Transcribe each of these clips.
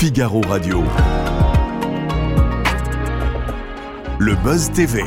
Figaro Radio. Le Buzz TV.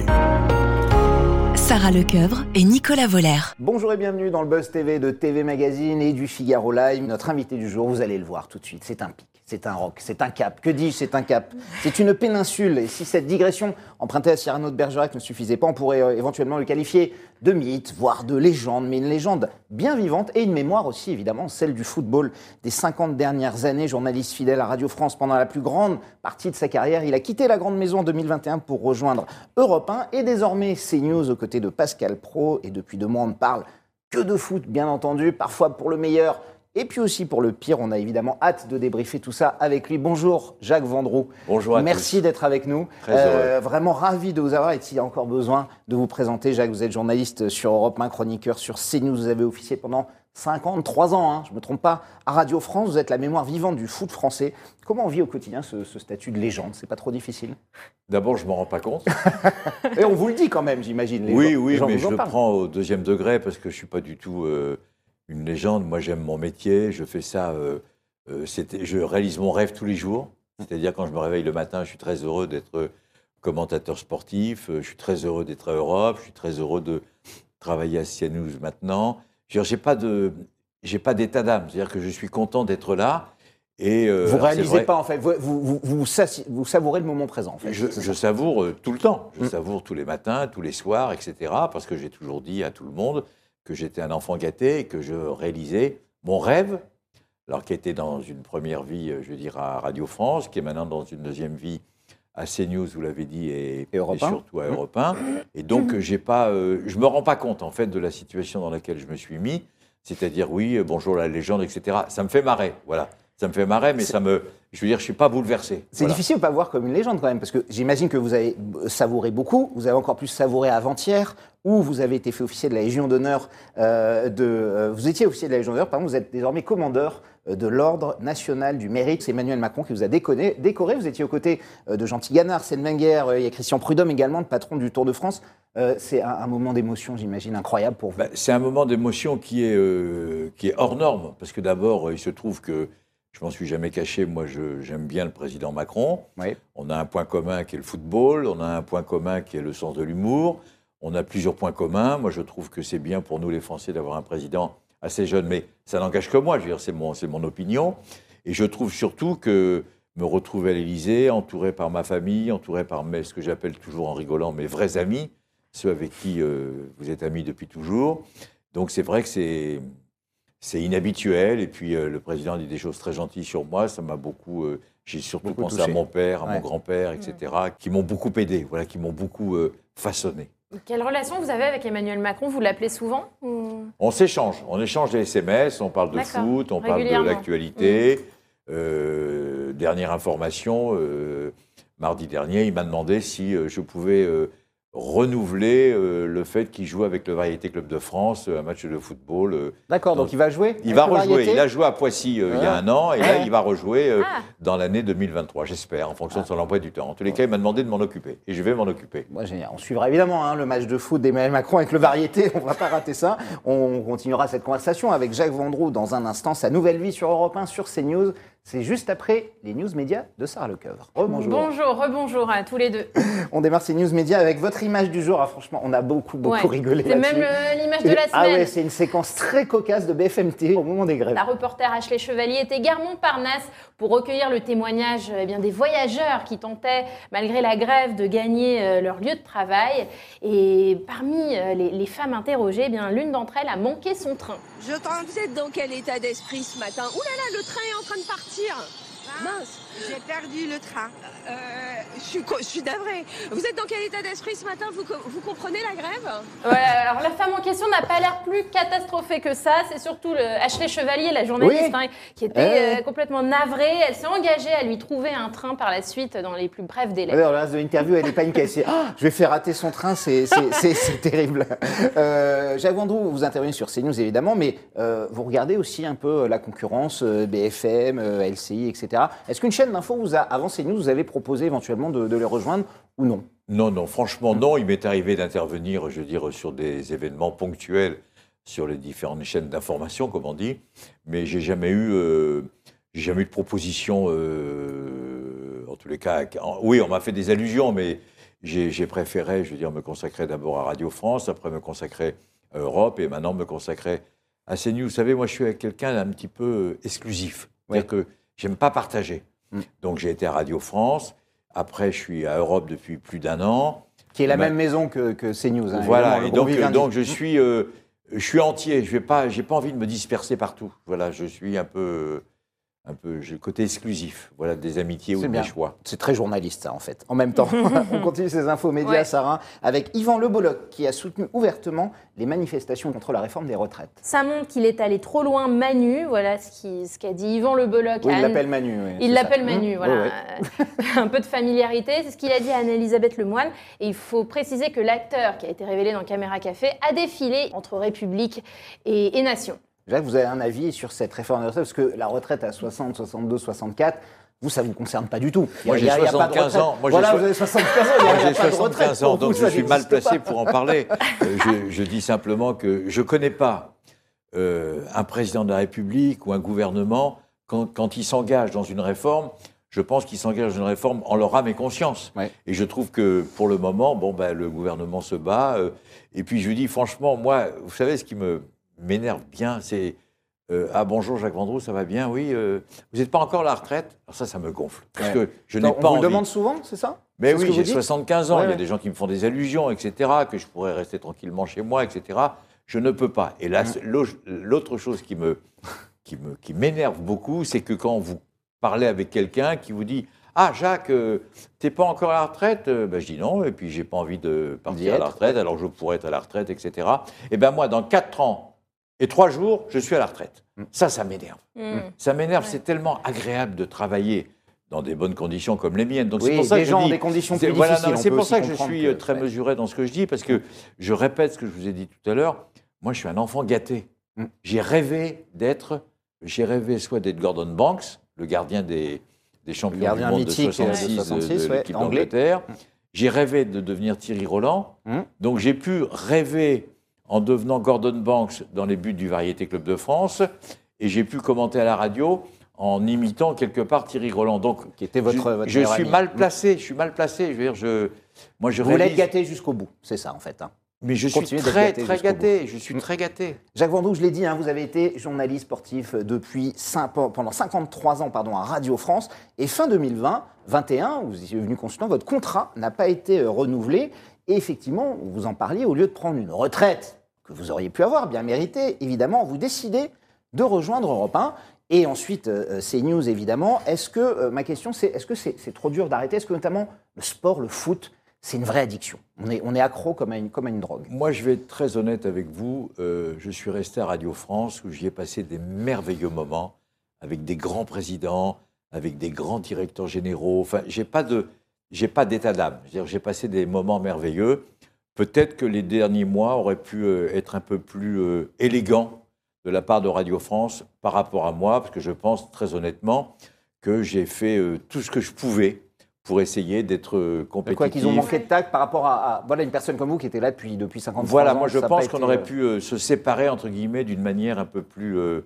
Sarah Lecoeuvre et Nicolas Voller. Bonjour et bienvenue dans le Buzz TV de TV Magazine et du Figaro Live. Notre invité du jour, vous allez le voir tout de suite, c'est un pic. C'est un roc, c'est un cap. Que dis-je, c'est un cap. C'est une péninsule. Et si cette digression empruntée à Cyrano de Bergerac ne suffisait pas, on pourrait euh, éventuellement le qualifier de mythe, voire de légende, mais une légende bien vivante et une mémoire aussi, évidemment, celle du football des 50 dernières années. Journaliste fidèle à Radio France pendant la plus grande partie de sa carrière, il a quitté la grande maison en 2021 pour rejoindre Europe 1 et désormais CNews aux côtés de Pascal Pro. Et depuis deux mois, on ne parle que de foot, bien entendu, parfois pour le meilleur, et puis aussi pour le pire, on a évidemment hâte de débriefer tout ça avec lui. Bonjour Jacques Vendroux. Bonjour à Merci d'être avec nous. Très heureux. Vraiment ravi de vous avoir et s'il y a encore besoin de vous présenter, Jacques, vous êtes journaliste sur Europe 1, chroniqueur sur CNews. Vous avez officié pendant 53 ans, hein, je ne me trompe pas, à Radio France. Vous êtes la mémoire vivante du foot français. Comment on vit au quotidien ce, ce statut de légende? C'est pas trop difficile? D'abord, je ne m'en rends pas compte. Et on vous le dit quand même, j'imagine. Oui, gens- oui, gens mais je le prends au deuxième degré parce que je ne suis pas du tout euh, une légende. Moi, j'aime mon métier. Je fais ça. euh, euh, je réalise mon rêve tous les jours. C'est-à-dire, quand je me réveille le matin, je suis très heureux d'être euh, commentateur sportif. Je suis très heureux d'être à Europe. Je suis très heureux de travailler à CNews maintenant. Je n'ai pas de. J'ai pas d'état d'âme, c'est-à-dire que je suis content d'être là. Et euh, Vous réalisez pas en fait, vous, vous, savourez le moment présent en fait. Je, savoure euh, tout le temps. Je Mm. savoure tous les matins, tous les soirs, etc. Parce que j'ai toujours dit à tout le monde que j'étais un enfant gâté et que je réalisais mon rêve, alors qui était dans une première vie, euh, je veux dire, à Radio France, qui est maintenant dans une deuxième vie à CNews, vous l'avez dit, et, Et Europe et 1. surtout à Europe 1. Et donc, j'ai pas, euh, je me rends pas compte, en fait, de la situation dans laquelle je me suis mis. C'est-à-dire, oui, euh, bonjour la légende, etc. Ça me fait marrer, voilà. Ça me fait marrer, mais ça me, je veux dire, je suis pas bouleversé. C'est Voilà. difficile de pas voir comme une légende quand même, parce que j'imagine que vous avez savouré beaucoup, vous avez encore plus savouré avant-hier, où vous avez été fait officier de la Légion d'honneur, euh, de, euh, vous étiez officier de la Légion d'honneur, pardon, vous êtes désormais commandeur euh, de l'Ordre national du mérite. C'est Emmanuel Macron qui vous a déconné, décoré. Vous étiez aux côtés de Jean Tigana, Arsène Wenger, il y a Christian Prudhomme également, le patron du Tour de France. Euh, C'est un, un moment d'émotion, j'imagine, incroyable pour vous. Ben, c'est un moment d'émotion qui, est, qui est hors norme, parce que d'abord, il se trouve que, je m'en suis jamais caché, moi j'aime bien le président Macron. Oui. On a un point commun qui est le football, on a un point commun qui est le sens de l'humour, on a plusieurs points communs. Moi je trouve que c'est bien pour nous les Français d'avoir un président assez jeune, mais ça n'engage que moi, je veux dire, c'est mon, c'est mon opinion. Et je trouve surtout que me retrouver à l'Élysée, entouré par ma famille, entouré par mes, ce que j'appelle toujours en rigolant mes vrais amis, ceux avec qui euh, vous êtes amis depuis toujours. Donc c'est vrai que c'est c'est inhabituel. Et puis euh, le président dit des choses très gentilles sur moi. Ça m'a beaucoup. euh, J'ai surtout Beaucoup pensé touché. à mon père, à Ouais. mon grand-père, etc., qui m'ont beaucoup aidé, voilà, qui m'ont beaucoup euh, façonné. Quelle relation vous avez avec Emmanuel Macron? Vous l'appelez souvent? Ou- On s'échange, on échange des SMS, on parle de foot, on parle de l'actualité. Euh, dernière information, euh, mardi dernier, il m'a demandé si euh, je pouvais euh, renouveler euh, le fait qu'il joue avec le Variété Club de France euh, un match de football. euh, D'accord, donc donc, il va jouer Il va rejouer. Il a joué à Poissy il y a Ah. un an et là, il va rejouer Ah. dans l'année 2023, j'espère, en Ah. fonction de son emploi du temps. En tous les cas, il m'a demandé de m'en occuper et je vais m'en occuper. Moi, génial. On suivra évidemment hein, le match de foot d'Emmanuel Macron avec le variété. On ne va pas rater ça. On continuera cette conversation avec Jacques Vendroux dans un instant. Sa nouvelle vie sur Europe 1, sur CNews. C'est juste après les news médias de Sarah Lecoeuvre. Rebonjour. Bonjour, rebonjour à tous les deux. On démarre ces news médias avec votre image du jour. Ah, franchement, on a beaucoup, beaucoup Ouais. rigolé C'est là-dessus. même le- l'image de la Ah semaine. ouais, c'est une séquence très cocasse de BFM TV au moment des grèves. La reporter Ashley Chevalier était gare Montparnasse pour recueillir le témoignage eh bien, des voyageurs qui tentaient, malgré la grève, de gagner euh, leur lieu de travail. Et parmi euh, les, les femmes interrogées, eh bien, l'une d'entre elles a manqué son train. Je t'en- Vous êtes dans quel état d'esprit ce matin? Ouh là là, le train est en train de partir 是啊，那是。J'ai perdu le train. Euh, je suis, je suis navrée. Vous êtes dans quel état d'esprit ce matin vous, co- vous comprenez la grève Voilà, alors la femme en question n'a pas l'air plus catastrophée que ça. C'est surtout le Ashley Chevalier, la journaliste, Oui. hein, qui était Ouais. euh, complètement navrée. Elle s'est engagée à lui trouver un train par la suite dans les plus brefs délais. Alors, reste de l'interview, elle est paniquée. Elle s'est Ah, je vais faire rater son train, c'est c'est- c'est- c'est terrible. Euh, Jacques Vendroux, vous intervenez sur CNews évidemment, mais euh, vous regardez aussi un peu la concurrence, BFM, LCI, etc. Est-ce qu'une chaîne d'info vous a, avant CNews, vous avez proposé éventuellement de, de les rejoindre ou non? Non, non, franchement, non. Il m'est arrivé d'intervenir, je veux dire, sur des événements ponctuels sur les différentes chaînes d'information, comme on dit, mais j'ai jamais eu, euh, j'ai jamais eu de proposition, euh, en tous les cas. en- oui, on m'a fait des allusions, mais j'ai préféré, je veux dire, me consacrer d'abord à Radio France, après me consacrer à Europe, et maintenant me consacrer à CNews. Vous savez, moi, je suis quelqu'un d'un petit peu euh, exclusif. C'est-à-dire que j'aime pas partager. Mm. Donc, j'ai été à Radio France. Après, je suis à Europe depuis plus d'un an. Qui est la même maison que, que CNews. hein, Voilà, et donc, je suis, euh, je suis entier. Je vais pas, pas envie de me disperser partout. Voilà, je suis un peu, un peu, j'ai le côté exclusif. Voilà, des amitiés ou des bien. choix. C'est très journaliste, ça, en fait. En même temps, on continue ces infos médias, Ouais. Sarah, avec Yvan Le Bolloc, qui a soutenu ouvertement les manifestations contre la réforme des retraites. Ça montre qu'il est allé trop loin Manu, voilà ce qui- ce qu'a dit Yvan Le Bolloc. Oui, il Anne- l'appelle Manu. oui, Il l'appelle. Manu, Mmh. voilà. Ouais, ouais. Un peu de familiarité. C'est ce qu'il a dit à Anne-Elisabeth Lemoine. Et il faut préciser que l'acteur qui a été révélé dans Caméra Café a défilé entre République et, et Nation. Jacques, vous avez un avis sur cette réforme des retraites? Parce que la retraite à 60, 62, 64, vous, ça ne vous concerne pas du tout. Il y a- Moi, j'ai il y a- il y a pas de 75 retraite. ans. Moi, j'ai voilà, vous avez 75 ans, Moi, j'ai pas de retraite 75 ans, donc vous, je suis mal placé pas. pour en parler. Euh, je, je dis simplement que je ne connais pas euh, un président de la République ou un gouvernement, quand, quand il s'engage dans une réforme, je pense qu'il s'engage dans une réforme en leur âme et conscience. Ouais. Et je trouve que pour le moment, bon, ben, le gouvernement se bat. euh, et puis je lui dis franchement, moi, vous savez, ce qui me m'énerve bien, c'est euh, Ah bonjour Jacques Vendroux, ça va bien? Oui, euh, vous n'êtes pas encore à la retraite? Alors ça, ça me gonfle. Parce Ouais. que je n'ai pas on vous envie. le demande souvent, c'est ça? Mais ce oui, j'ai dites? 75 ans, Ouais, il y a ouais. des gens qui me font des allusions, etc., que je pourrais rester tranquillement chez moi, etc. Je ne peux pas. Et là, l'au- l'autre chose qui me qui me qui m'énerve beaucoup, c'est que quand vous parlez avec quelqu'un qui vous dit ah Jacques, euh, t'es pas encore à la retraite? Euh, ben, Je dis non, et puis j'ai pas envie de partir à la retraite, alors je pourrais être à la retraite, etc. Et ben moi, dans 4 ans et 3 jours, je suis à la retraite. Mm. Ça, ça m'énerve. Hmm. Ça m'énerve, Ouais. c'est tellement agréable de travailler dans des bonnes conditions comme les miennes. Donc c'est Oui, pour ça des que je gens dis- dans des conditions plus voilà, C'est pour ça que je suis que- euh, très ouais. mesuré dans ce que je dis, parce que je répète ce que je vous ai dit tout à l'heure. Moi, je suis un enfant gâté. Mm. J'ai rêvé d'être, j'ai rêvé soit d'être Gordon Banks, le gardien des, des champions gardien du monde mythique, de 66, de de- 66, de ouais, l'équipe d'Angleterre. J'ai rêvé de devenir Thierry Roland. Mm. Donc j'ai pu rêver en devenant Gordon Banks dans les buts du Variété Club de France, et j'ai pu commenter à la radio en imitant quelque part Thierry Roland. Donc Qui était votre, je, votre je suis ami. mal placé, je suis mal placé. Je veux dire, je, moi je Vous l'êtes gâté jusqu'au bout, c'est ça en fait. hein. mais je suis très gâté très gâté. Je suis très gâté. Jacques Vendroux, je l'ai dit, hein, vous avez été journaliste sportif depuis pendant 53 ans pardon, à Radio France. Et fin 2020, 21, vous y êtes venu consultant, votre contrat n'a pas été euh, renouvelé. Et effectivement, vous en parliez, au lieu de prendre une retraite que vous auriez pu avoir, bien méritée, évidemment, vous décidez de rejoindre Europe 1. Et ensuite, euh, CNews, évidemment. Est-ce que, euh, ma question, c'est est-ce que c'est trop dur d'arrêter? Est-ce que notamment le sport, le foot, c'est une vraie addiction? On est, accro comme à une, comme à une drogue. Moi, je vais être très honnête avec vous. Euh, je suis resté à Radio France où j'y ai passé des merveilleux moments avec des grands présidents, avec des grands directeurs généraux. Enfin, j'ai pas de, j'ai pas d'état d'âme. J'ai passé des moments merveilleux. Peut-être que les derniers mois auraient pu euh, être un peu plus euh, élégants de la part de Radio France par rapport à moi, parce que je pense très honnêtement que j'ai fait euh, tout ce que je pouvais pour essayer d'être compétitif. quoi qu'ils ont manqué de tact par rapport à, à- voilà, une personne comme vous qui était là depuis, depuis 53 Voilà, ans. moi je pense qu'on été, aurait euh, pu euh, se séparer entre guillemets d'une manière un peu plus, euh,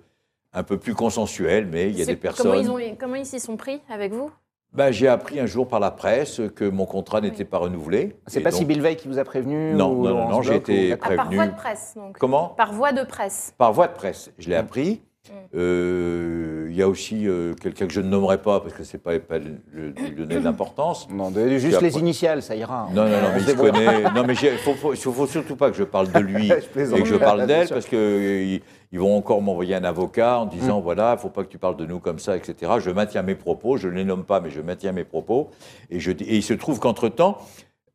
un peu plus consensuelle, mais il y a des personnes. Comment ils, ont, comment ils s'y sont pris avec vous? Ben, j'ai appris un jour par la presse que mon contrat n'était pas renouvelé. C'est pas donc- Sybille Veil qui vous a prévenu Non, ou non, non, non, j'ai été- ou- Ah, Par Prévenu. voie de presse, donc. Comment? Par voie de presse. Par voie de presse. Je l'ai Mm. appris. Mm. Euh, Il y a aussi euh, quelqu'un que je ne nommerai pas parce que c'est pas, pas le, donner d'importance. Non, de- juste les initiales, ça ira. Non, non, non, On mais il se connaît. Non, mais il faut, faut, faut surtout pas que je parle de lui et que je parle d'elle parce qu'ils ils vont encore m'envoyer un avocat en Mm. disant voilà, il faut pas que tu parles de nous comme ça, etc. Je maintiens mes propos, je ne les nomme pas, mais je maintiens mes propos. Et, je, et il se trouve qu'entre-temps,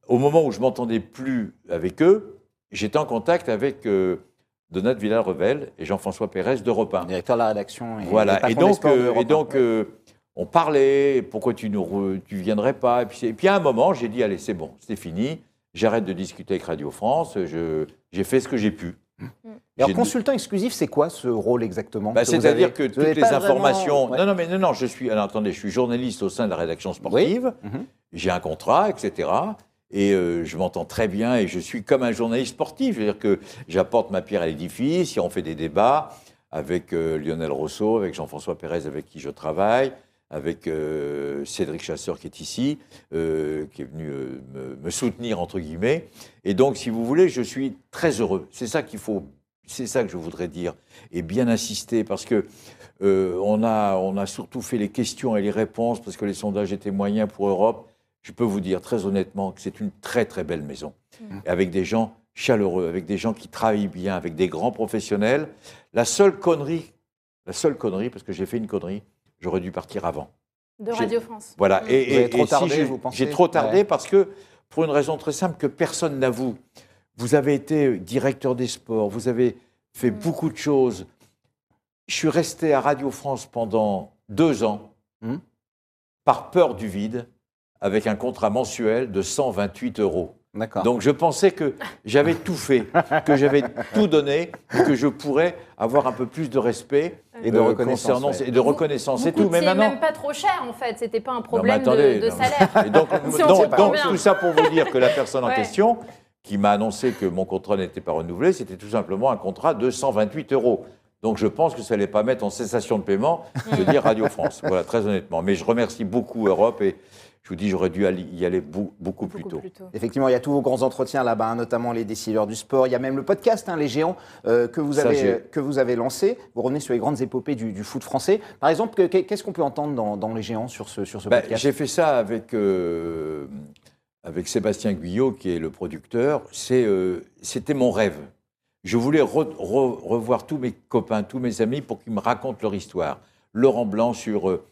au moment où je m'entendais plus avec eux, j'étais en contact avec euh, Donat Villarrevel et Jean-François Pérez d'Europe 1. Directeur de la rédaction. Et, Voilà, et donc, euh, et donc euh, on parlait, pourquoi tu ne tu viendrais pas et puis, c'est- et puis à un moment, j'ai dit, allez, c'est bon, c'est fini, j'arrête de discuter avec Radio France, je- j'ai fait ce que j'ai pu. Et alors, consultant exclusif, c'est quoi ce rôle exactement Bah, C'est-à-dire avez que toutes les vraiment- informations... Ouais. Non, non, mais non, non, je suis... Alors, attendez, je suis journaliste au sein de la rédaction sportive, j'ai un contrat, etc. Et euh, je m'entends très bien et je suis comme un journaliste sportif. C'est-à-dire que j'apporte ma pierre à l'édifice, on fait des débats. avec euh, Lionel Rousseau, avec Jean-François Pérez, avec qui je travaille, avec euh, Cédric Chasseur qui est ici, qui est venu me, me soutenir entre guillemets. Et donc, si vous voulez, je suis très heureux. C'est ça qu'il faut, c'est ça que je voudrais dire et bien insister parce que on a, on a surtout fait les questions et les réponses parce que les sondages étaient moyens pour Europe. Je peux vous dire très honnêtement que c'est une très très belle maison Et avec des gens chaleureux, avec des gens qui travaillent bien, avec des grands professionnels. La seule connerie, la seule connerie, parce que j'ai fait une connerie, j'aurais dû partir avant. De Radio France. Voilà. Mm. Et, Vous avez et- trop si tardé, j'ai- vous pensez J'ai trop tardé Ouais. parce que, pour une raison très simple que personne n'avoue, vous avez été directeur des sports, vous avez fait Mm. beaucoup de choses. Je suis resté à Radio France pendant deux ans, par peur du vide, avec un contrat mensuel de 128 euros. D'accord. Donc je pensais que j'avais tout fait, que j'avais tout donné, et que je pourrais avoir un peu plus de respect Et de euh, reconnaissance, ouais. et de reconnaissance Vous et tout. Mais maintenant, même pas trop cher en fait, c'était pas un non, problème attendez, de, de non, salaire. Et donc, Si on donc- donc, tout ça pour vous dire que la personne en Ouais. question, qui m'a annoncé que mon contrat n'était pas renouvelé, c'était tout simplement un contrat de 128 euros. Donc je pense que ça n'allait pas mettre en cessation de paiement de dire Radio France. Voilà, très honnêtement. Mais je remercie beaucoup Europe et je vous dis, j'aurais dû y aller beaucoup plus Beaucoup tôt. plus tôt. Effectivement, il y a tous vos grands entretiens là-bas, hein, notamment les décideurs du sport. Il y a même le podcast, hein, Les Géants, euh, que, vous avez, que vous avez lancé. Vous revenez sur les grandes épopées du, du foot français. Par exemple, que- que- qu'est-ce qu'on peut entendre dans, dans Les Géants sur ce, sur ce Ben, podcast? J'ai fait ça avec, euh, avec Sébastien Guyot, qui est le producteur. C'est, euh, C'était mon rêve. Je voulais re- re- revoir tous mes copains, tous mes amis pour qu'ils me racontent leur histoire. Laurent Blanc sur, euh,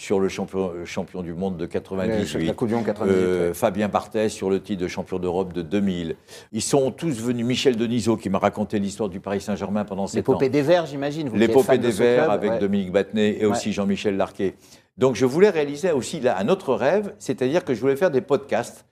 sur le champion, euh, champion du monde de La 98. Coupe du Monde 98. Euh, ouais. Fabien Barthez sur le titre de champion d'Europe de 2000. Ils sont tous venus. Michel Denisot qui m'a raconté l'histoire du Paris Saint-Germain pendant sept ans. L'épopée des Verts, j'imagine. L'épopée de des Verts club, avec ouais. Dominique Battenet et Ouais. aussi Jean-Michel Larquet. Donc je voulais réaliser aussi là un autre rêve, c'est-à-dire que je voulais faire des podcasts.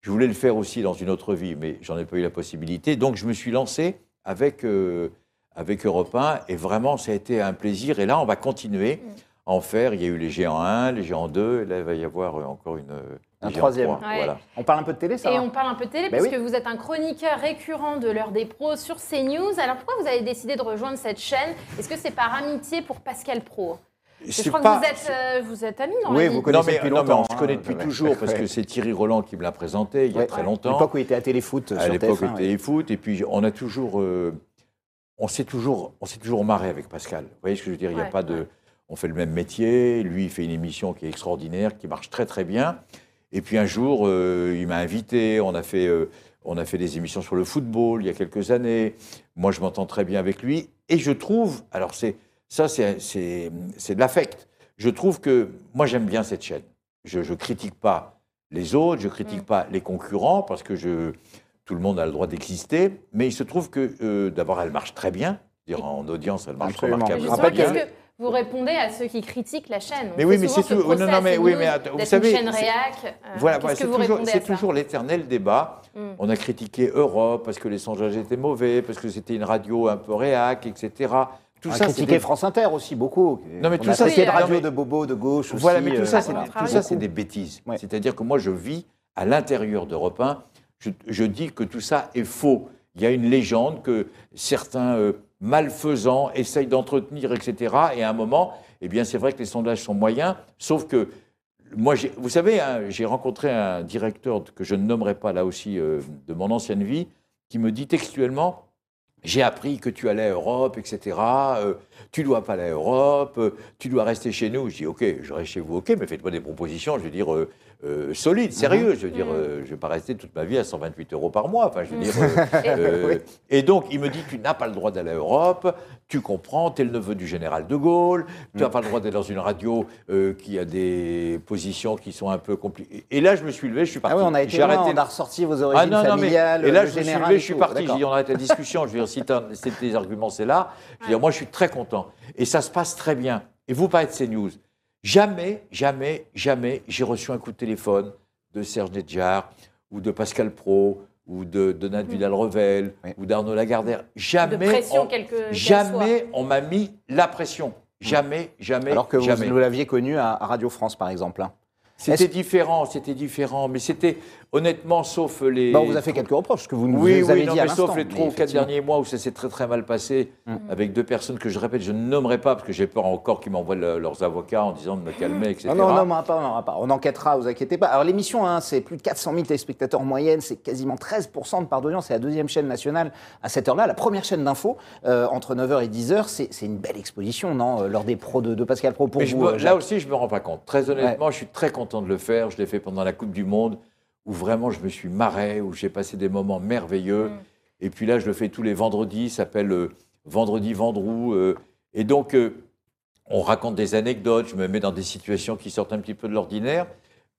Je voulais le faire aussi dans une autre vie, mais j'en ai pas eu la possibilité. Donc je me suis lancé avec, euh, avec Europe 1 et vraiment ça a été un plaisir. Et là on va continuer à en faire. Il y a eu les Géants 1, les Géants 2, et là il va y avoir euh, encore une, euh, Un troisième. 3. Ouais. Voilà. On parle un peu de télé, ça Et va on parle un peu de télé, Ben puisque oui. vous êtes un chroniqueur récurrent de l'heure des pros sur CNews. Alors pourquoi vous avez décidé de rejoindre cette chaîne? Est-ce que c'est par amitié pour Pascal Pro? Parce que Je crois pas- que vous êtes, euh, vous êtes amis dans Oui, la vous connaissez non mais, depuis non, mais on longtemps, se connaît hein, depuis ouais. toujours parce que c'est Thierry Roland qui me l'a présenté il y a Ouais. très À longtemps. l'époque où il était à Téléfoot à l'époque TF1, au téléfoot et puis on a toujours euh, on s'est toujours on s'est toujours marré avec Pascal vous voyez ce que je veux dire? Il y a Ouais, pas de ouais. On fait le même métier lui il fait une émission qui est extraordinaire qui marche très très bien. Et puis un jour euh, il m'a invité on a fait euh, on a fait des émissions sur le football il y a quelques années. Moi je m'entends très bien avec lui. Et je trouve alors c'est ça c'est c'est c'est de l'affect. Je trouve que moi j'aime bien cette chaîne. Je je critique pas les autres, je critique Mm. pas les concurrents parce que je, tout le monde a le droit d'exister, mais il se trouve que euh, d'abord elle marche très bien, en audience elle marche Absolument. Remarquablement Justement, Vous répondez à ceux qui critiquent la chaîne On Mais oui, mais c'est ce tout. Non, non, mais oui, mais attends, vous savez, une chaîne c'est- réac. Euh, Voilà, c'est toujours, l'éternel débat. Mm. On a critiqué Europe parce que les sondages étaient mauvais, parce que c'était une radio un peu réac, etc. Tout On a ça, critiqué des- France Inter aussi, beaucoup. Non, mais On tout a ça, c'est- radio mais- de bobo, de gauche aussi. Voilà, mais tout ça, euh, c'est voilà. des, tout ça, c'est des bêtises. Ouais. C'est-à-dire que moi, je vis à l'intérieur d'Europe 1. Je, je dis que tout ça est faux. Il y a une légende que certains euh, malfaisants essayent d'entretenir, etc. Et à un moment, eh bien, c'est vrai que les sondages sont moyens, sauf que moi, vous savez, hein, j'ai rencontré un directeur que je ne nommerai pas là aussi euh, de mon ancienne vie, qui me dit textuellement j'ai appris que tu allais à Europe, etc. Euh, tu dois pas aller à Europe, euh, tu dois rester chez nous. Je dis, OK, je reste chez vous, OK, mais faites-moi des propositions, je veux dire, euh, solides, sérieux. Je veux dire, Mhm. euh, je vais pas rester toute ma vie à 128 euros par mois. Enfin, je veux Mhm. dire. euh, Et donc, il me dit, tu n'as pas le droit d'aller à Europe, tu comprends, tu es le neveu du général de Gaulle, tu n'as pas le droit d'être dans une radio qui a des positions qui sont un peu compliquées. Et là, je me suis levé, je suis parti. Ah oui, on a été loin, arrêté on a ressorti vos ah origines non, non, mais. familiales. Et là, le je me suis levé, je suis parti. J'ai dit, on arrête la discussion. Je veux dire, si tes arguments, c'est là. Je veux dire, moi, je suis très content. Et ça se passe très bien. Et vous parlez de CNews. Jamais, jamais, jamais, j'ai reçu un coup de téléphone de Serge Nedjar ou de Pascal Pro ou de, de Nat Vidal-Revel Oui. ou d'Arnaud Lagardère. De Jamais, pression, on, jamais on m'a mis la pression. Jamais, jamais, Alors que vous, jamais. vous l'aviez connu à, à Radio France, par exemple. hein. C'était différent, c'était différent, mais c'était honnêtement, sauf les. Bah, on vous a fait quelques reproches, ce que vous nous Oui, avez oui, dit non, à mais sauf les trois ou quatre derniers mois où ça s'est très très mal passé avec deux personnes que je répète, je ne nommerai pas parce que j'ai peur encore qu'ils m'envoient le- leurs avocats en disant de me calmer, etc. Non, non, on n'aura pas, on n'aura pas. On enquêtera, vous inquiétez pas. Alors l'émission, hein, c'est plus de 400 000 téléspectateurs en moyenne, c'est quasiment 13% de part d'audience. C'est la deuxième chaîne nationale à cette heure-là, la première chaîne d'info euh, entre 9h et 10h. C'est c'est une belle exposition, non euh, Lors des pros de, de Pascal Pro pour Mais vous. me- là aussi, je me rends pas compte. Très honnêtement, je suis très content de le faire. Je l'ai fait pendant la Coupe du Monde, où vraiment je me suis marré, où j'ai passé des moments merveilleux. Et puis là, je le fais tous les vendredis. Ça s'appelle euh, Vendredi Vendroux. euh, et donc, euh, on raconte des anecdotes. Je me mets dans des situations qui sortent un petit peu de l'ordinaire.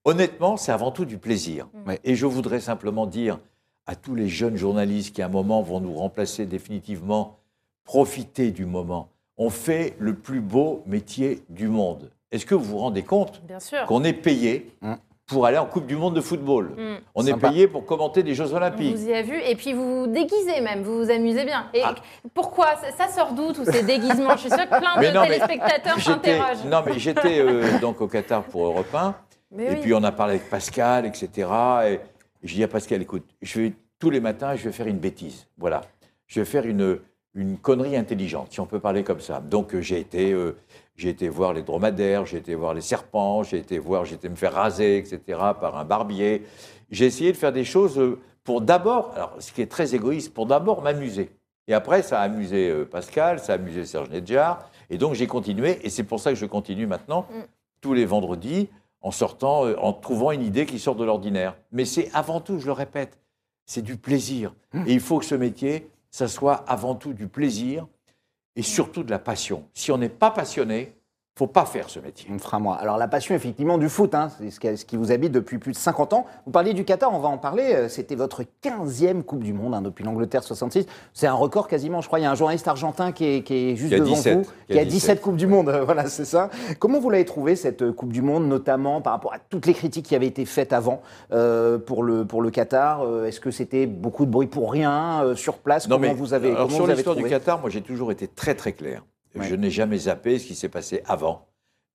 Honnêtement, c'est avant tout du plaisir. Ouais. Et je voudrais simplement dire à tous les jeunes journalistes qui, à un moment, vont nous remplacer définitivement, profitez du moment. On fait le plus beau métier du monde. Est-ce que vous vous rendez compte Bien sûr. qu'on est payé Mm. pour aller en Coupe du Monde de football Mm. On Sympa. est payé pour commenter des Jeux On Olympiques. vous y a vu, et puis vous vous déguisez même, vous vous amusez bien. Et Ah. pourquoi Ça ça sort d'où tous ces déguisements Je suis sûre que plein de Mais non, mais téléspectateurs J'étais- s'interrogent. Non, mais j'étais euh, donc au Qatar pour Europe 1. Mais et oui. puis on a parlé avec Pascal, etc. Et je dis à Pascal, écoute, je vais, tous les matins, je vais faire une bêtise. Voilà. Je vais faire une, une connerie intelligente, si on peut parler comme ça. Donc euh, j'ai été, euh, j'ai été voir les dromadaires, j'ai été voir les serpents, j'ai été voir, j'ai été me faire raser, etc. par un barbier. J'ai essayé de faire des choses euh, pour d'abord, alors ce qui est très égoïste, pour d'abord m'amuser. Et après, ça a amusé Pascal, ça a amusé Serge Nedjar. Et donc j'ai continué, et c'est pour ça que je continue maintenant, Mm. tous les vendredis, en sortant, en trouvant une idée qui sort de l'ordinaire. Mais c'est avant tout, je le répète, c'est du plaisir. Et il faut que ce métier, ça soit avant tout du plaisir et surtout de la passion. Si on n'est pas passionné, faut pas faire ce métier. On fera moi. Alors la passion effectivement du foot, hein, c'est ce qui, ce qui vous habite depuis plus de 50 ans. Vous parliez du Qatar, on va en parler. Euh, C'était votre 15e Coupe du Monde hein, depuis l'Angleterre 66. C'est un record quasiment, je crois. Il y a un journaliste argentin qui est, qui est juste devant 17, vous, qui a qui a 17. 17 Coupes du Monde. Voilà, c'est ça. Comment vous l'avez trouvé cette euh, Coupe du Monde, notamment par rapport à toutes les critiques qui avaient été faites avant euh, pour, le, pour le Qatar? Est-ce que c'était beaucoup de bruit pour rien euh, sur place? Comment vous avez, alors comment sur l'histoire du Qatar, moi j'ai toujours été très très clair. Ouais. Je n'ai jamais zappé ce qui s'est passé avant.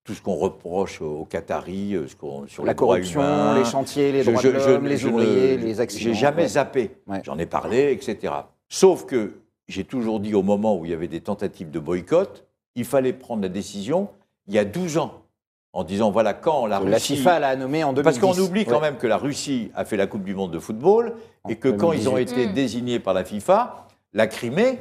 Tout ce qu'on reproche aux Qataris, euh, ce qu'on- sur La les droits corruption, humains, les chantiers, les Je- droits je- de l'homme, les ne- ouvriers, les accidents. J'ai jamais Ouais. zappé. Ouais. J'en ai parlé, etc. Sauf que j'ai toujours dit au moment où il y avait des tentatives de boycott, il fallait prendre la décision il y a 12 ans, en disant voilà quand la La Russie. FIFA l'a nommé en 2010. Parce qu'on oublie quand Ouais. même que la Russie a fait la Coupe du Monde de football et que quand ils ont 2018. été Mm. désignés par la FIFA, la Crimée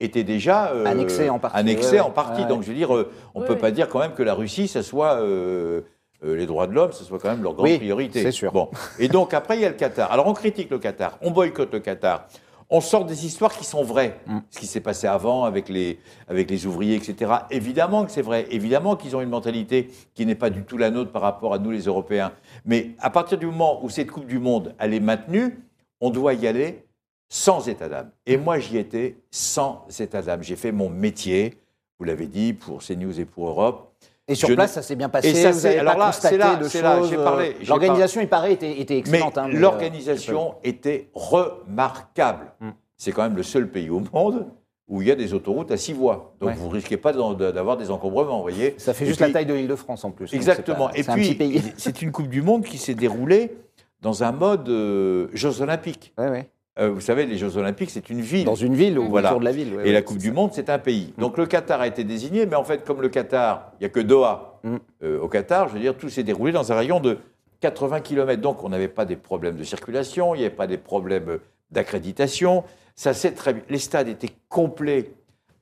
était déjà euh, Annexée en partie, ouais, ouais. en partie. Ouais, Donc ouais. je veux dire, euh, on ne Oui, peut oui. pas dire quand même que la Russie, ça soit euh, euh, les droits de l'homme, ce soit quand même leur grande Oui, priorité. c'est sûr. Bon. Et donc après, il y a le Qatar. Alors on critique le Qatar, on boycotte le Qatar. On sort des histoires qui sont vraies. Mm. Ce qui s'est passé avant avec les, avec les ouvriers, etc. Évidemment que c'est vrai. Évidemment qu'ils ont une mentalité qui n'est pas du tout la nôtre par rapport à nous, les Européens. Mais à partir du moment où cette Coupe du Monde, elle est maintenue, on doit y aller sans état d'âme. Et moi, j'y étais sans état d'âme. J'ai fait mon métier, vous l'avez dit, pour CNews et pour Europe. Et sur Je place, ne- ça s'est bien passé. Et ça, vous avez alors pas là, constaté là, de choses. j'ai euh, L'organisation, il paraît, était, était Mais excellente. hein, mais, euh, l'organisation était remarquable. Mm. C'est quand même le seul pays au monde où il y a des autoroutes à six voies. Donc Ouais. vous risquez pas d'avoir des encombrements, vous voyez. ça fait Et juste puis- la taille de l'île de France en plus. Exactement. c'est pas- Et C'est un petit puis, pays. c'est une Coupe du Monde qui s'est déroulée dans un mode euh, Jeux Olympiques. Ouais, ouais. Euh, vous savez, les Jeux Olympiques, c'est une ville. Dans une ville ou Voilà. autour de la ville. ouais, Et ouais, la c'est Coupe ça. du Monde, c'est un pays. Donc le Qatar a été désigné, mais en fait, comme le Qatar, il n'y a que Doha Mm. euh, au Qatar, je veux dire, tout s'est déroulé dans un rayon de 80 km. Donc on n'avait pas des problèmes de circulation, il n'y avait pas des problèmes d'accréditation. Ça s'est très bien. Les stades étaient complets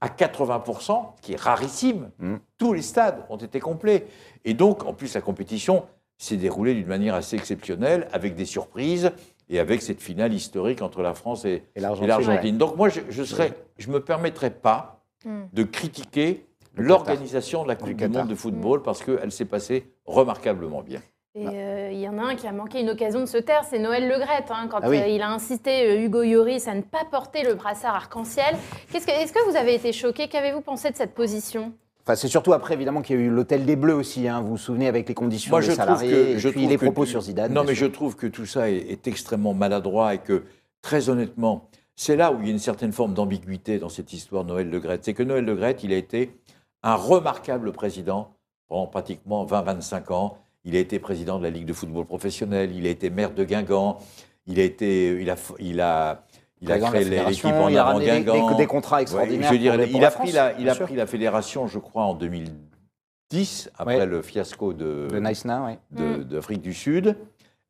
à 80%, ce qui est rarissime. Mm. Tous les stades ont été complets. Et donc, en plus, la compétition s'est déroulée d'une manière assez exceptionnelle, avec des surprises et avec cette finale historique entre la France et, l'Argentine. Donc moi, je ne serais, je me permettrai pas Mm. de critiquer Le l'organisation de la Coupe Du. Monde de football parce qu'elle s'est passée remarquablement bien. Et euh, il y en a un qui a manqué une occasion de se taire, c'est Noël Legrette, hein, quand Ah oui. euh, il a incité euh, Hugo Lloris à ne pas porter le brassard arc-en-ciel. Qu'est-ce que- Est-ce que vous avez été choqué? Qu'avez-vous pensé de cette position? Enfin, c'est surtout après, évidemment, qu'il y a eu l'hôtel des Bleus aussi. hein, vous vous souvenez avec les conditions Moi, des je trouve salariés que et je puis trouve les propos sur Zidane. Non, mais sûr. je trouve que tout ça est, est extrêmement maladroit et que très honnêtement, c'est là où il y a une certaine forme d'ambiguïté dans cette histoire de Noël Le Graët. C'est que Noël Le Graët, il a été un remarquable président pendant pratiquement 20-25 ans. Il a été président de la Ligue de football professionnel. Il a été maire de Guingamp. Il a été, il a, il a, il a créé l'équipe en il a des- des- des contrats Ouais, extraordinaires je veux dire, pour les- pour il la a pris la, il bien a sûr. pris la fédération, je crois, en 2010 après Ouais. le fiasco de, De de- d'Afrique du Sud.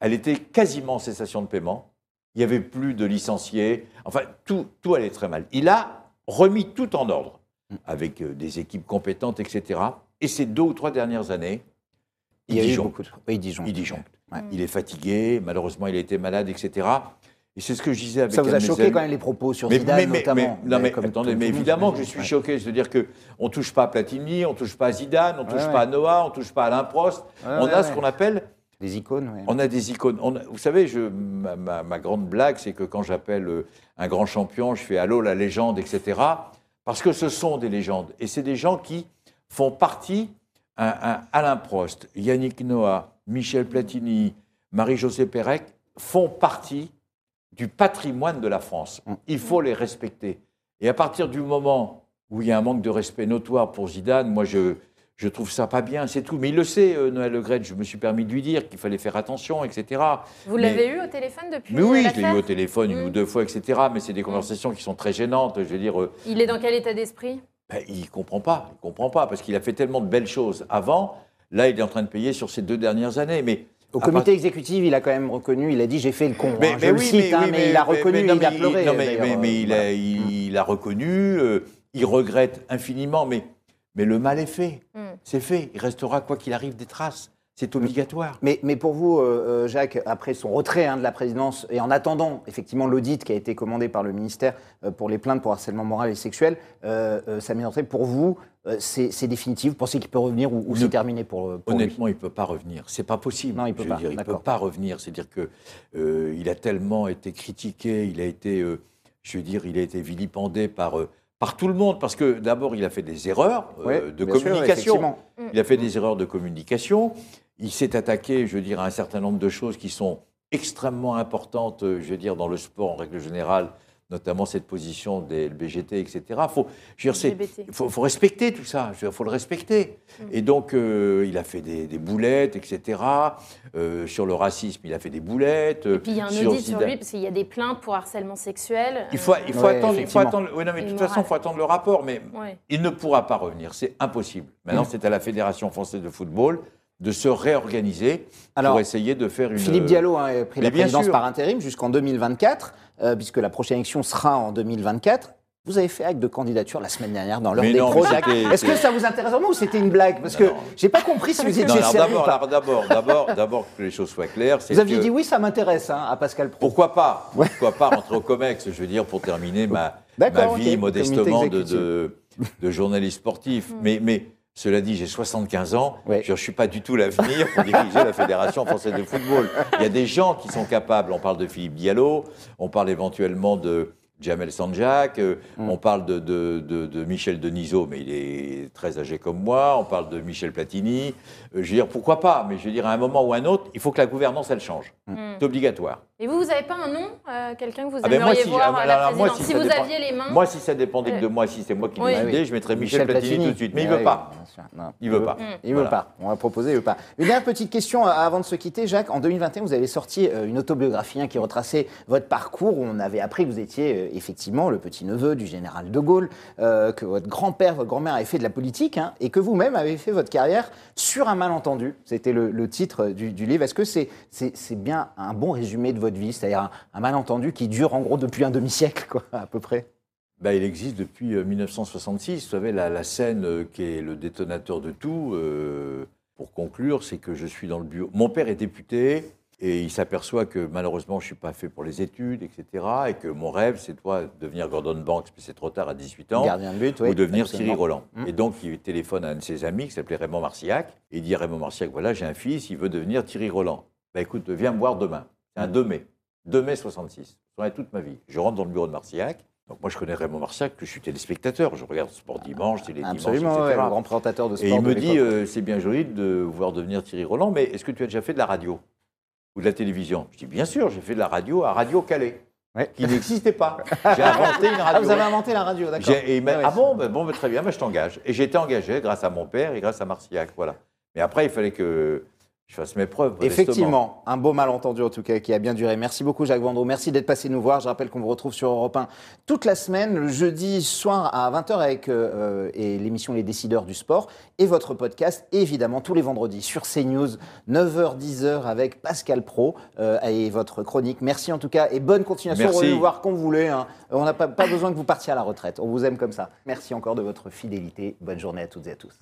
Elle était quasiment en cessation de paiement. Il n'y avait plus de licenciés. Enfin, tout, tout allait très mal. Il a remis tout en ordre avec euh, des équipes compétentes, etc. Et ces deux ou trois dernières années, Il il y a eu beaucoup de. Oui, Dijon. Il disjoncte. Ouais. Il est fatigué. Malheureusement, il a été malade, etc. Et c'est ce que je disais avec Ça vous a choqué amis. quand même les propos sur Mais, Zidane mais- mais- notamment mais- non, mais comme attendez, mais évidemment que je suis Ouais. choqué. C'est-à-dire que on touche pas à Platini, on touche pas à Zidane, on touche Ouais, pas à. Noah, on touche pas à Alain Prost. On a ce qu'on appelle Des icônes, oui. on a des icônes. On a- vous savez, je, ma, ma- ma grande blague, c'est que quand j'appelle euh, un grand champion, je fais Allô la légende, etc. Parce que ce sont des légendes. Et c'est des gens qui font partie, un, un Alain Prost, Yannick Noah, Michel Platini, Marie-Josée Pérec, font partie du patrimoine de la France. Mm. Il faut les respecter. Et à partir du moment où il y a un manque de respect notoire pour Zidane, moi je, je trouve ça pas bien, c'est tout. Mais il le sait, euh, Noël Le Gret, je me suis permis de lui dire qu'il fallait faire attention, etc. Vous l'avez eu au téléphone depuis Mais oui, je l'ai eu au téléphone une Mm. ou deux fois, etc. Mais c'est des conversations qui sont très gênantes. Je veux dire, euh, Il est dans quel état d'esprit? ben, il comprend pas, il comprend pas, parce qu'il a fait tellement de belles choses avant. Là, il est en train de payer sur ces deux dernières années. Mais Au comité exécutif, il a quand même reconnu, il a dit j'ai fait le con. Mais, hein. mais je le oui, cite, hein, mais, il a reconnu, non, il a mais pleuré. non, mais, d'ailleurs, mais- mais il, voilà. a, il, il a reconnu, euh, il regrette infiniment, mais, mais le mal est fait. Mm. C'est fait. Il restera, quoi qu'il arrive, des traces. C'est obligatoire. Mais, mais pour vous, euh, euh, Jacques, après son retrait hein, de la présidence et en attendant effectivement l'audit qui a été commandé par le ministère euh, pour les plaintes pour harcèlement moral et sexuel, euh, euh, Samir pour vous, euh, c'est définitif Vous pensez qu'il peut revenir ou, ou Ne- c'est terminé pour, euh, pour lui Honnêtement, il ne peut pas revenir. C'est pas possible. Non, il peut Je pas, dire, il ne peut pas revenir. C'est-à-dire que euh, il a tellement été critiqué, il a été, euh, je veux dire, il a été vilipendé par, euh, par tout le monde. Parce que d'abord, il a fait des erreurs euh, de sûr, communication. effectivement. il a fait des erreurs de communication. Il s'est attaqué, je veux dire, à un certain nombre de choses qui sont extrêmement importantes, euh, je veux dire, dans le sport en règle générale, notamment cette position des LBGT, etc. Faut, je veux dire, faut, faut respecter tout ça, il faut le respecter. Et donc, euh, il a fait des, des boulettes, etc. Euh, sur le racisme, il a fait des boulettes. Et puis il y a un sur audit sur lui parce qu'il y a des plaintes pour harcèlement sexuel. Il faut, il faut Ouais, attendre, il faut effectivement. attendre. Oui, non, mais de toute façon, il faut attendre le rapport. Mais ouais. il ne pourra pas revenir, c'est impossible. Maintenant, Mm. c'est à la Fédération française de football de se réorganiser Alors, pour essayer de faire une. Philippe Diallo hein, a pris la mais présidence sûr. par intérim jusqu'en 2024, euh, puisque la prochaine élection sera en 2024. Vous avez fait acte de candidature la semaine dernière dans l'heure des c'était- Est-ce que ça vous intéresse vraiment ou c'était une blague? Parce que j'ai pas compris si vous étiez sérieux d'abord, d'abord, d'abord, d'abord que les choses soient claires. Vous aviez que- dit oui, ça m'intéresse hein, à Pascal Pro. Pourquoi pas? Pourquoi pas rentrer au COMEX? Je veux dire, pour terminer ma, vie modestement de, de, de journaliste sportif. Mais, mais cela dit, j'ai 75 ans. Je ne suis pas du tout l'avenir pour diriger la Fédération française de football. Il y a des gens qui sont capables. On parle de Philippe Diallo, on parle éventuellement de Jamel Sanjak, euh, Mm. on parle de, de, de- de Michel Denisot, mais il est très âgé comme moi. On parle de Michel Platini. Euh, je veux dire, pourquoi pas Mais je veux dire, à un moment ou à un autre, il faut que la gouvernance, elle change. Mm. C'est obligatoire. Et vous, vous n'avez pas un nom euh, Quelqu'un que vous Ah ben moi, aimeriez si- voir ah, à la alors, moi, présidence si Si vous dépend- aviez les mains. Moi, si ça dépendait que de moi, si c'est moi qui Oui. décidais, Ah oui. je mettrais Michel, Platini, tout de suite. Mais il Ah veut oui, pas. Non, Il veut pas. Il veut Voilà. pas. On va proposer, il veut pas. Une dernière petite question euh, avant de se quitter, Jacques. En 2021, vous avez sorti euh, une autobiographie hein, qui retraçait votre parcours. Où on avait appris que vous étiez euh, effectivement le petit-neveu du général de Gaulle, euh, que votre grand-père, votre grand-mère avait fait de la politique, hein, et que vous-même avez fait votre carrière sur un malentendu. C'était le, le titre du, du livre. Est-ce que c'est bien un bon résumé de votre vie, c'est-à-dire un, un malentendu qui dure en gros depuis un demi-siècle, quoi, à peu près Bah, il existe depuis euh, 1966. Vous savez, la, la scène euh, qui est le détonateur de tout, euh, pour conclure, c'est que je suis dans le bureau. Mon père est député et il s'aperçoit que malheureusement, je ne suis pas fait pour les études, etc. Et que mon rêve, c'est toi devenir Gordon Banks, mais c'est trop tard à 18 ans. Gardien de but, oui. ou devenir. Thierry Roland. Mm. Et donc, il téléphone à un de ses amis qui s'appelait Raymond Marciac. Et il dit à Raymond Marciac voilà, j'ai un fils, il veut devenir Thierry Roland. Bah écoute, viens me voir demain. C'est un 2 mai. 2 mai 66. Je toute ma vie. Je rentre dans le bureau de Marciac. Donc, moi, je connais Raymond Marciac, que je suis téléspectateur. Je regarde Sport Dimanche, Télé Dimanche, Absolument, etc. ouais, le grand présentateur de sport. Et il de me dit euh, c'est bien joli de voir devenir Thierry Roland, mais est-ce que tu as déjà fait de la radio ou de la télévision? Je dis bien sûr, j'ai fait de la radio à Radio Calais, Ouais. qui n'existait pas. J'ai inventé une radio. Ah, vous avez inventé la radio, d'accord. Et il m'a- Ouais, ouais. ah bon, ben bon ben très bien, ben je t'engage. Et j'ai été engagé grâce à mon père et grâce à Marciac, voilà. Mais après, il fallait que je fasse mes preuves. Effectivement, un beau malentendu en tout cas qui a bien duré. Merci beaucoup Jacques Vendroux, merci d'être passé nous voir. Je rappelle qu'on vous retrouve sur Europe 1 toute la semaine, le jeudi soir à 20h avec euh, et l'émission Les Décideurs du Sport et votre podcast, évidemment tous les vendredis sur CNews, 9h, 10h avec Pascal Pro euh, et votre chronique. Merci en tout cas et bonne continuation. Merci. Revenez nous voir quand vous voulez. hein. On n'a pas, pas besoin que vous partiez à la retraite. On vous aime comme ça. Merci encore de votre fidélité. Bonne journée à toutes et à tous.